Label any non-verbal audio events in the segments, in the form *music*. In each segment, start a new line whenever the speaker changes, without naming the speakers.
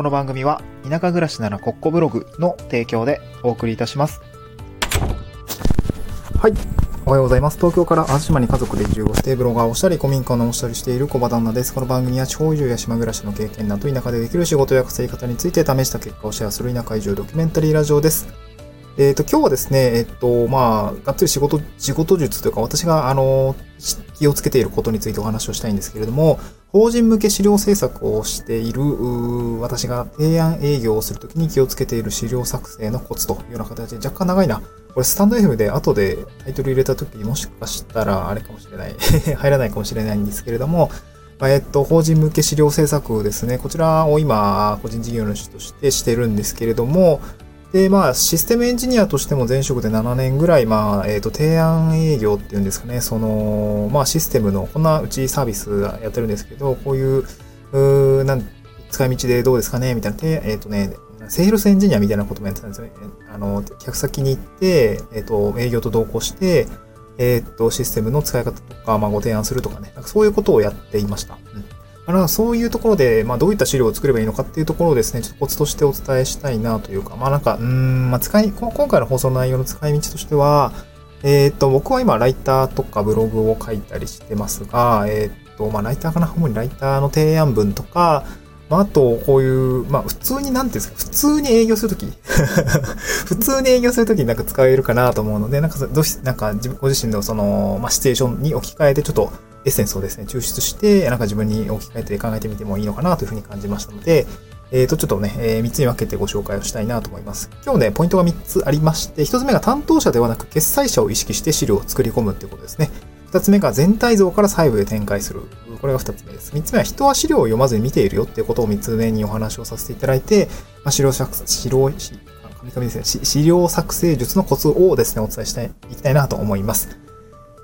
この番組は田舎暮らしならコッコブログの提供でお送りいたします。はい。おはようございます。東京から淡島に家族で移住をしてブロガーをしたり古民家のをしたりしている小場旦那です。この番組は地方移住や島暮らしの経験など田舎でできる仕事や稼ぎ方について試した結果をシェアする田舎移住ドキュメンタリーラジオです。えっ、と、今日はですね、えっ、と、まあ、がっつり仕事、仕事術というか、私が、あの、気をつけていることについてお話をしたいんですけれども、法人向け資料制作をしている、私が提案営業をするときに気をつけている資料作成のコツというような形で、若干長いな。これスタンド FM で後でタイトル入れたときもしかしたらあれかもしれない *laughs* 入らないかもしれないんですけれども、えっと、法人向け資料制作ですね。こちらを今、個人事業主としてしてるんですけれども、で、まあ、システムエンジニアとしても前職で7年ぐらい、まあ、えっ、ー、と、提案営業っていうんですかね、その、まあ、システムの、こんなうちサービスやってるんですけど、こういう、うなん、使い道でどうですかね？みたいな、えっ、ー、とね、セールスエンジニアみたいなこともやってたんですよね。あの、客先に行って、えっ、ー、と、営業と同行して、えっ、と、システムの使い方とか、まあ、ご提案するとかね、なんかそういうことをやっていました。うん。あのそういうところで、まあ、どういった資料を作ればいいのかっていうところをですね、ちょっとコツとしてお伝えしたいなというか、まあなんか、うん、まあ使い、今回の放送の内容の使い道としては、えっ、と、僕は今、ライターとかブログを書いたりしてますが、えっ、と、まあライターかな主にライターの提案文とか、まあ、あと、こういう、まあ、普通に、なんていうんですか、普通に営業するとき *laughs* 普通に営業するときになんか使えるかなと思うので、なんか、どうし、なんか、ご自身のその、まあ、シチュエーションに置き換えて、ちょっと、エッセンスをですね、抽出して、なんか自分に置き換えて考えてみてもいいのかなというふうに感じましたので、えっ、ー、と、ちょっとね、えー、3つに分けてご紹介をしたいなと思います。今日ね、ポイントが3つありまして、1つ目が担当者ではなく決済者を意識して資料を作り込むっていうことですね。2つ目が全体像から細部へ展開する。これが2つ目です。3つ目は人は資料を読まずに見ているよっていうことを3つ目にお話をさせていただいて、まあ、資料作、資料、神々ですね、資料作成術のコツをですね、お伝えしていきたいなと思います。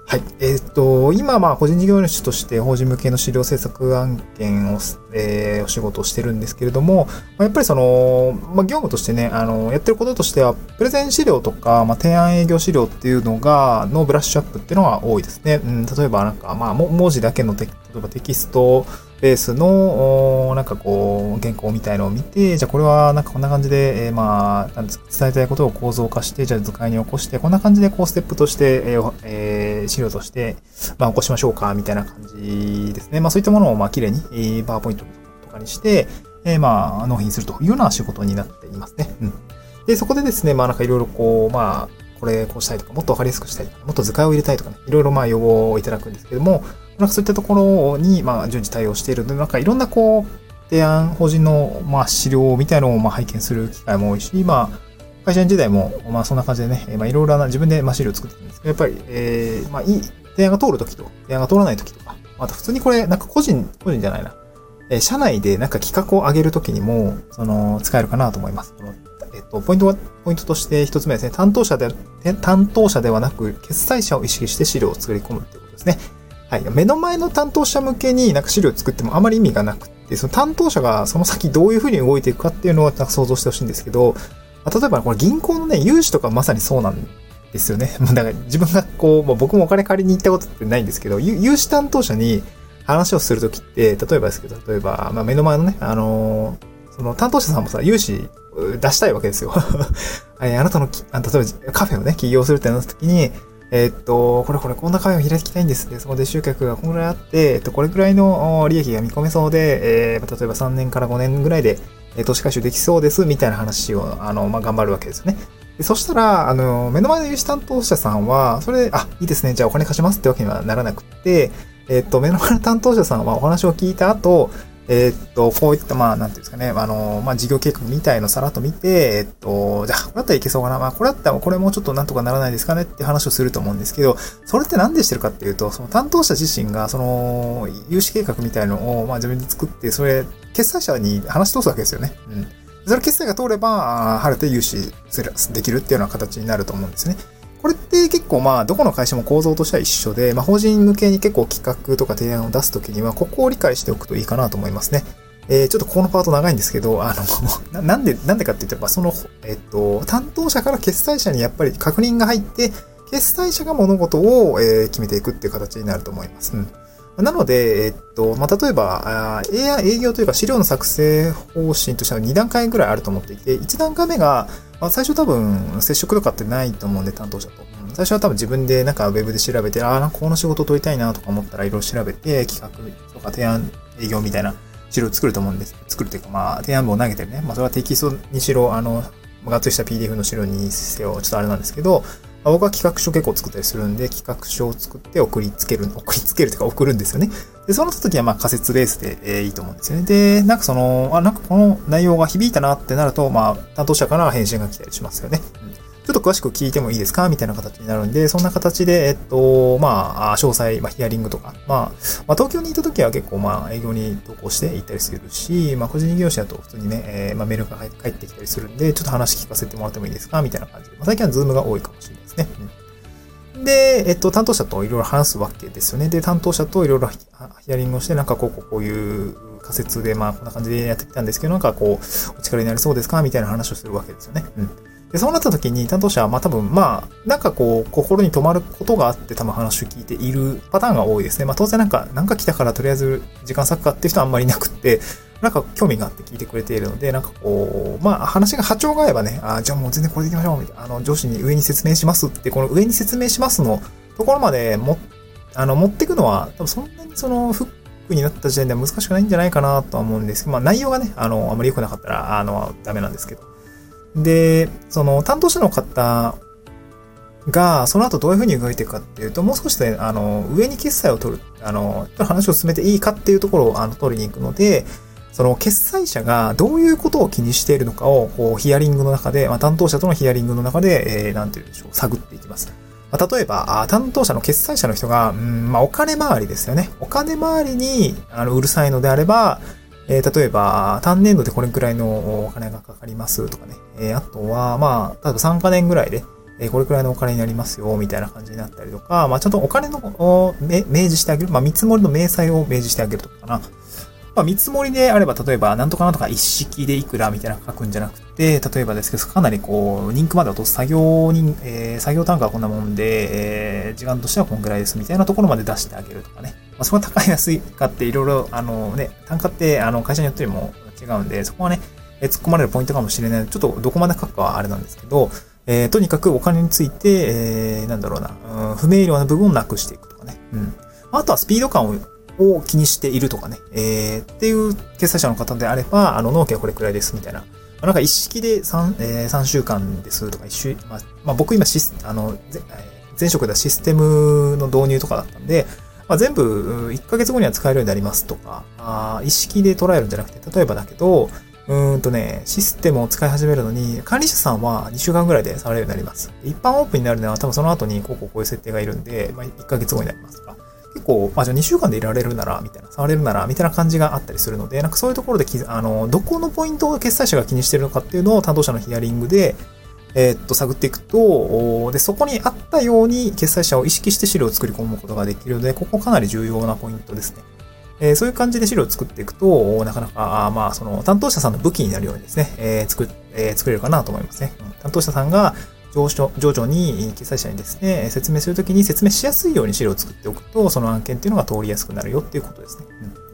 はい。えっ、ー、と、今、まあ、個人事業主として法人向けの資料制作案件を、えー、お仕事をしてるんですけれども、ま、やっぱりその、まあ、業務としてね、あの、やってることとしては、プレゼン資料とか、まあ、提案営業資料っていうのが、のブラッシュアップっていうのは多いですね。うん、例えば、なんか、まあ、文字だけのテ、例えばテキスト、ベースの、なんかこう、原稿みたいのを見て、じゃあこれはなんかこんな感じで、えー、まあ、伝えたいことを構造化して、じゃあ図解に起こして、こんな感じでこうステップとして、えーえー、資料として、まあ起こしましょうか、みたいな感じですね。まあそういったものを、まあ綺麗に、えー、パワーポイントとかにして、えー、まあ納品するというような仕事になっていますね。うん。で、そこでですね、まあなんかいろいろこう、まあ、これこうしたいとか、もっとわかりやすくしたいとか、もっと図解を入れたいとかね、いろいろまあ要望をいただくんですけども、なんかそういったところに、まあ、順次対応しているので、なんかいろんなこう、提案、法人の、まあ、資料みたいなのを、まあ、拝見する機会も多いし、まあ、会社員時代も、まあ、そんな感じでね、まあ、いろいろな、自分で、まあ、資料を作ってるんですけど、やっぱり、えー、まあ、いい、提案が通るときと、提案が通らないときとか、また普通にこれ、なんか個人、個人じゃないな、えー、社内でなんか企画を上げるときにも、その、使えるかなと思います。えっと、ポイントは、ポイントとして一つ目ですね、担当者で、担当者ではなく、決済者を意識して資料を作り込むっていうことですね。はい。目の前の担当者向けになんか資料を作ってもあまり意味がなくて、その担当者がその先どういうふうに動いていくかっていうのを想像してほしいんですけど、例えばこれ銀行のね、融資とかまさにそうなんですよね。*laughs* だから自分がこう、まあ、僕もお金借りに行ったことってないんですけど、融資担当者に話をするときって、例えばですけど、例えば、まあ、目の前のね、あの、その担当者さんもさ、融資出したいわけですよ。*laughs* あなたの、あ例えばカフェをね、起業するってなったときに、えー、っと、これこれこんな会を開きたいんですね。そこで集客がこのぐらいあって、えっと、これぐらいの利益が見込めそうで、えー、例えば3年から5年ぐらいで、え投資回収できそうです、みたいな話を、あの、まあ、頑張るわけですよね。でそしたら、あの、目の前の融資担当者さんは、それで、あ、いいですね、じゃあお金貸しますってわけにはならなくて、えっと、目の前の担当者さんはお話を聞いた後、えー、っと、こういった、まあ、なんていうんですかね、あの、まあ、事業計画みたいのさらっと見て、えっと、じゃあ、これだったらいけそうかな。まあ、これだったら、これもうちょっとなんとかならないですかねって話をすると思うんですけど、それって何でしてるかっていうと、その担当者自身が、その、融資計画みたいのを、まあ、自分で作って、それ、決済者に話し通すわけですよね。うん。それ決済が通れば、晴れて融資するできるっていうような形になると思うんですね。これって結構まあ、どこの会社も構造としては一緒で、まあ、法人向けに結構企画とか提案を出すときには、ここを理解しておくといいかなと思いますね。えー、ちょっとここのパート長いんですけど、あの、*laughs* なんで、なんでかって言ってば、その、えっと、担当者から決済者にやっぱり確認が入って、決済者が物事を、えー、決めていくっていう形になると思います。うん。なので、えっと、まあ、例えば、営業というか資料の作成方針としては2段階ぐらいあると思っていて、1段階目が、まあ、最初多分接触とかってないと思うんで、担当者と。最初は多分自分でなんかウェブで調べて、ああ、なんかこの仕事取りたいなとか思ったらいろいろ調べて、企画とか提案営業みたいな資料を作ると思うんです。作るというか、まあ、提案文を投げてるね。まあ、それはテキストにしろ、あの、がっつりした PDF の資料にせよ、ちょっとあれなんですけど、僕は企画書結構作ったりするんで、企画書を作って送りつける、*laughs* 送りつけるというか送るんですよね。で、その時はまあ仮説ベースで、えー、いいと思うんですよね。で、なんかその、あ、なんかこの内容が響いたなってなると、まあ、担当者から返信が来たりしますよね。うんちょっと詳しく聞いてもいいですかみたいな形になるんで、そんな形で、えっと、まあ、詳細、まあ、ヒアリングとか、まあ、まあ、東京にいた時は結構、まあ、営業に投稿して行ったりするし、まあ、個人事業者だと普通にね、えー、まあ、メールが返ってきたりするんで、ちょっと話聞かせてもらってもいいですかみたいな感じで。まあ、最近はズームが多いかもしれないでえっと、担当者といろいろ話すわけですよね。で、担当者といろいろヒアリングをして、なんかこう、こうこういう仮説で、まあ、こんな感じでやってきたんですけど、なんかこう、お力になりそうですかみたいな話をするわけですよね。うん。で、そうなった時に担当者は、まあ多分、まあ、なんかこう、心に留まることがあって多分話を聞いているパターンが多いですね。まあ当然なんか、なんか来たからとりあえず時間割くかっていう人はあんまりいなくって、なんか興味があって聞いてくれているので、なんかこう、まあ話が波長が合えばね、あじゃあもう全然これでいきましょう、みたいな、あの、上司に上に説明しますって、この上に説明しますのところまでも、あの、持っていくのは、多分そんなにその、フックになった時点では難しくないんじゃないかなとは思うんですけど、まあ内容がね、あの、あまり良くなかったら、あの、ダメなんですけど。で、その担当者の方が、その後どういうふうに動いていくかっていうと、もう少しね、あの、上に決済を取る、あの、話を進めていいかっていうところを、あの、取りに行くので、その決済者がどういうことを気にしているのかを、こう、ヒアリングの中で、まあ、担当者とのヒアリングの中で、えー、なんて言うんでしょう、探っていきます。まあ、例えば、あ担当者の決済者の人が、うん、まあ、お金回りですよね。お金回りに、あの、うるさいのであれば、えー、例えば、単年度でこれくらいのお金がかかりますとかね。えー、あとは、まあ、例えば3カ年ぐらいで、え、これくらいのお金になりますよ、みたいな感じになったりとか、まあ、ちゃんとお金の、明示してあげる。まあ、見積もりの明細を明示してあげるとかな。まあ、見積もりであれば、例えば、なんとかなんとか一式でいくらみたいな書くんじゃなくて、例えばですけど、かなりこう、リンクまで落とす作業に、えー、作業単価はこんなもんで、えー、時間としてはこんぐらいですみたいなところまで出してあげるとかね。まあ、そこが高い安いかっていろいろ、あのね、単価ってあの会社によっても違うんで、そこはね、え突っ込まれるポイントかもしれない。ちょっとどこまで書くかはあれなんですけど、えー、とにかくお金について、えー、なんだろうな、うん、不明瞭な部分をなくしていくとかね。うん。あとはスピード感をを気にしているとかね、えー、っていう決済者の方であれば、あの、納期はこれくらいですみたいな。なんか一式で3、えー、3週間ですとか、一週、まあ、まあ、僕今シス、あの、前職ではシステムの導入とかだったんで、まあ、全部1ヶ月後には使えるようになりますとか、あ意識で捉えるんじゃなくて、例えばだけど、うんとね、システムを使い始めるのに、管理者さんは2週間ぐらいで触れるようになります。一般オープンになるのは多分その後にこうこうこういう設定がいるんで、まあ、1ヶ月後になりますとか。結構、まあ、じゃあ2週間でいられるなら、みたいな、触れるなら、みたいな感じがあったりするので、なんかそういうところであの、どこのポイントを決済者が気にしてるのかっていうのを担当者のヒアリングで、えー、っと、探っていくと、で、そこにあったように決済者を意識して資料を作り込むことができるので、ここかなり重要なポイントですね。えー、そういう感じで資料を作っていくと、なかなか、あまあ、その、担当者さんの武器になるようにですね、えー、作、えー、作れるかなと思いますね。うん、担当者さんが、上昇、上場に、決済者にですね、説明するときに説明しやすいように資料を作っておくと、その案件っていうのが通りやすくなるよっていうことですね。うん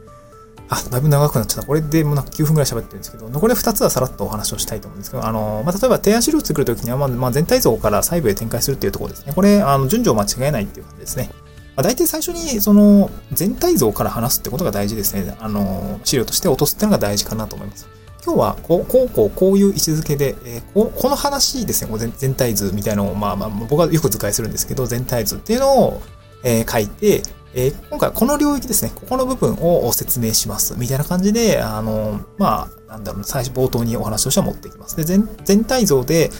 あ、だいぶ長くなっちゃった。これでもうなんか9分くらい喋ってるんですけど、残り2つはさらっとお話をしたいと思うんですけど、あの、まあ、例えば提案資料を作るときには、まあ、まあ、全体像から細部へ展開するっていうところですね。これ、あの、順序を間違えないっていう感じですね。まあ、大体最初に、その、全体像から話すってことが大事ですね。あの、資料として落とすっていうのが大事かなと思います。今日はこう、こう、こう、こういう位置づけで、えー、ここの話ですね、こう全体図みたいなのを、まあまあ、僕はよく図解するんですけど、全体図っていうのを、えー、書いて、えー、今回この領域ですね、ここの部分を説明します。みたいな感じで、あの、まあ、なんだろう、最初冒頭にお話としては持っていきます。で、全全体像で、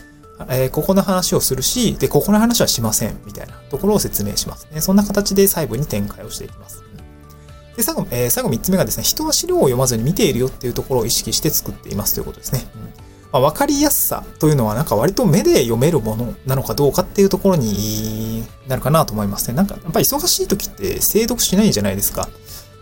えー、ここの話をするし、で、ここの話はしません。みたいなところを説明しますね。そんな形で細部に展開をしていきます。で、最後、えー、最後3つ目がですね、人は資料を読まずに見ているよっていうところを意識して作っていますということですね。うんまあ、分かりやすさというのはなんか割と目で読めるものなのかどうかっていうところになるかなと思いますね。なんかやっぱり忙しい時って精読しないじゃないですか。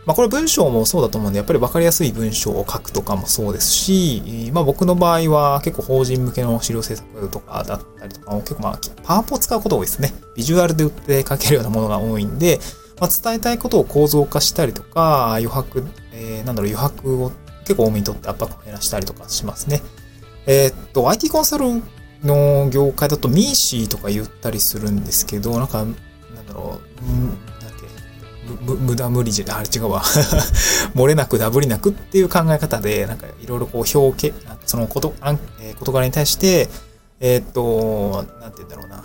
まあこれ文章もそうだと思うんで、やっぱり分かりやすい文章を書くとかもそうですし、まあ僕の場合は結構法人向けの資料制作とかだったりとかも結構まあパワポを使うこと多いですね。ビジュアルで売って書けるようなものが多いんで、まあ、伝えたいことを構造化したりとか、余白、えー、なんだろう、余白を結構多めにとって圧迫を減らしたりとかしますね。えー、っと、IT コンサルの業界だとミーシーとか言ったりするんですけど、なんか、なんだろう、んなんだっけ、無駄無理じゃ、あれ違うわ。*laughs* 漏れなくダブりなくっていう考え方で、なんかいろいろこう表記、そのこと、あんえー、事柄に対して、えー、っと、なんて言うんだろうな。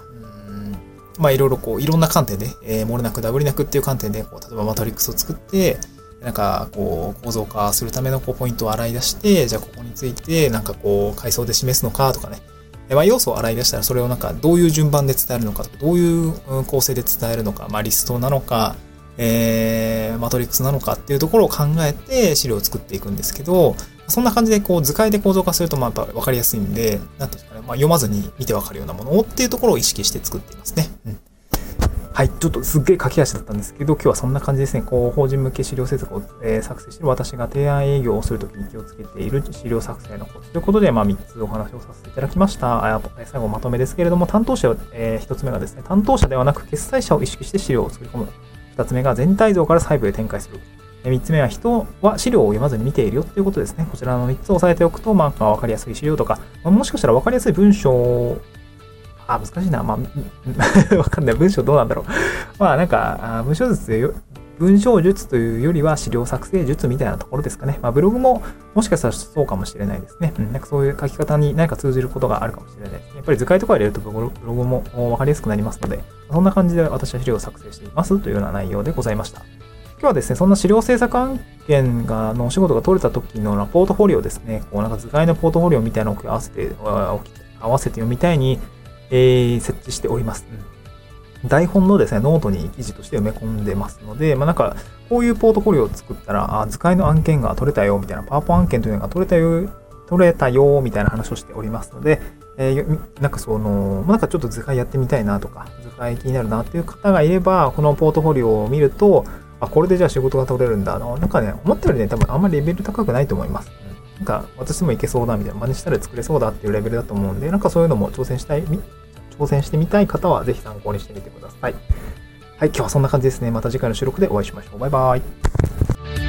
まあいろいろこう、いろんな観点で、えー、漏れなくダブりなくっていう観点で、こう、例えばマトリックスを作って、なんかこう構造化するためのこうポイントを洗い出して、じゃあここについてなんかこう階層で示すのかとかね。まあ、要素を洗い出したらそれをなんかどういう順番で伝えるのかとか、どういう構成で伝えるのか、まあリストなのか、えー、マトリックスなのかっていうところを考えて資料を作っていくんですけど、そんな感じでこう図解で構造化するとまあやっぱ分かりやすいんで、なんていうんですかね、まあ、読まずに見て分かるようなものをっていうところを意識して作っていますね。うんはい、ちょっとすっげえ駆け足だったんですけど、今日はそんな感じですね。こう、法人向け資料制作を、えー、作成してる私が提案営業をするときに気をつけている資料作成のコツということで、まあ、3つお話をさせていただきました。あ最後まとめですけれども、担当者は、えー、1つ目がですね、担当者ではなく決済者を意識して資料を作り込む。2つ目が全体像から細部へ展開する。3つ目は人は資料を読まずに見ているよっていうことですね。こちらの3つを押さえておくと、まあ、わかりやすい資料とか、まあもしかしたらわかりやすい文章あ、難しいな。まあ、*laughs* わかんない。文章どうなんだろう。まあ、なんか、文章術文章術というよりは資料作成術みたいなところですかね。まあ、ブログももしかしたらそうかもしれないですね。うん、なんかそういう書き方に何か通じることがあるかもしれないですね。やっぱり図解とか入れるとブログもわかりやすくなりますので、そんな感じで私は資料を作成していますというような内容でございました。今日はですね、そんな資料制作案件が、のお仕事が取れた時のポートフォリオですね、こうなんか図解のポートフォリオみたいなのを合わせて、合わせて読みたいに、えー、設置しております。台本のですね、ノートに記事として埋め込んでますので、まあ、なんか、こういうポートフォリオを作ったら、あ、図解の案件が取れたよ、みたいな、パワポ案件というのが取れたよ、取れたよ、みたいな話をしておりますので、えー、なんかその、なんかちょっと図解やってみたいなとか、図解気になるなっていう方がいれば、このポートフォリオを見ると、あ、これでじゃあ仕事が取れるんだ。なんかね、思ったよりね、多分あんまりレベル高くないと思います。なんか、私もいけそうだみたいな、真似したら作れそうだっていうレベルだと思うんで、なんかそういうのも挑戦したい、挑戦してみたい方は、ぜひ参考にしてみてください。はい、今日はそんな感じですね。また次回の収録でお会いしましょう。バイバイ。